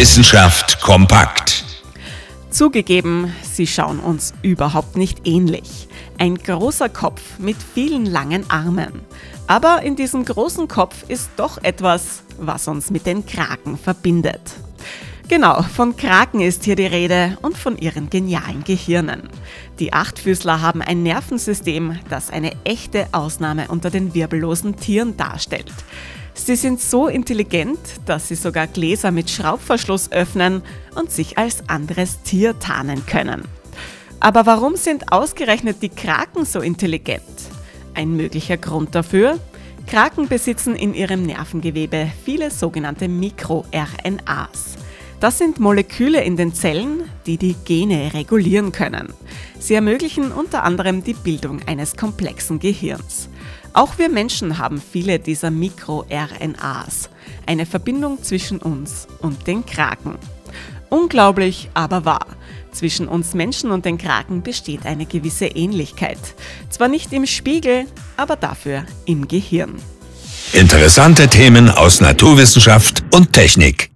Wissenschaft kompakt. Zugegeben, sie schauen uns überhaupt nicht ähnlich. Ein großer Kopf mit vielen langen Armen. Aber in diesem großen Kopf ist doch etwas, was uns mit den Kraken verbindet. Genau, von Kraken ist hier die Rede und von ihren genialen Gehirnen. Die Achtfüßler haben ein Nervensystem, das eine echte Ausnahme unter den wirbellosen Tieren darstellt. Sie sind so intelligent, dass sie sogar Gläser mit Schraubverschluss öffnen und sich als anderes Tier tarnen können. Aber warum sind ausgerechnet die Kraken so intelligent? Ein möglicher Grund dafür? Kraken besitzen in ihrem Nervengewebe viele sogenannte MikroRNAs. Das sind Moleküle in den Zellen, die die Gene regulieren können. Sie ermöglichen unter anderem die Bildung eines komplexen Gehirns. Auch wir Menschen haben viele dieser MikroRNAs, eine Verbindung zwischen uns und den Kraken. Unglaublich, aber wahr. Zwischen uns Menschen und den Kraken besteht eine gewisse Ähnlichkeit. Zwar nicht im Spiegel, aber dafür im Gehirn. Interessante Themen aus Naturwissenschaft und Technik.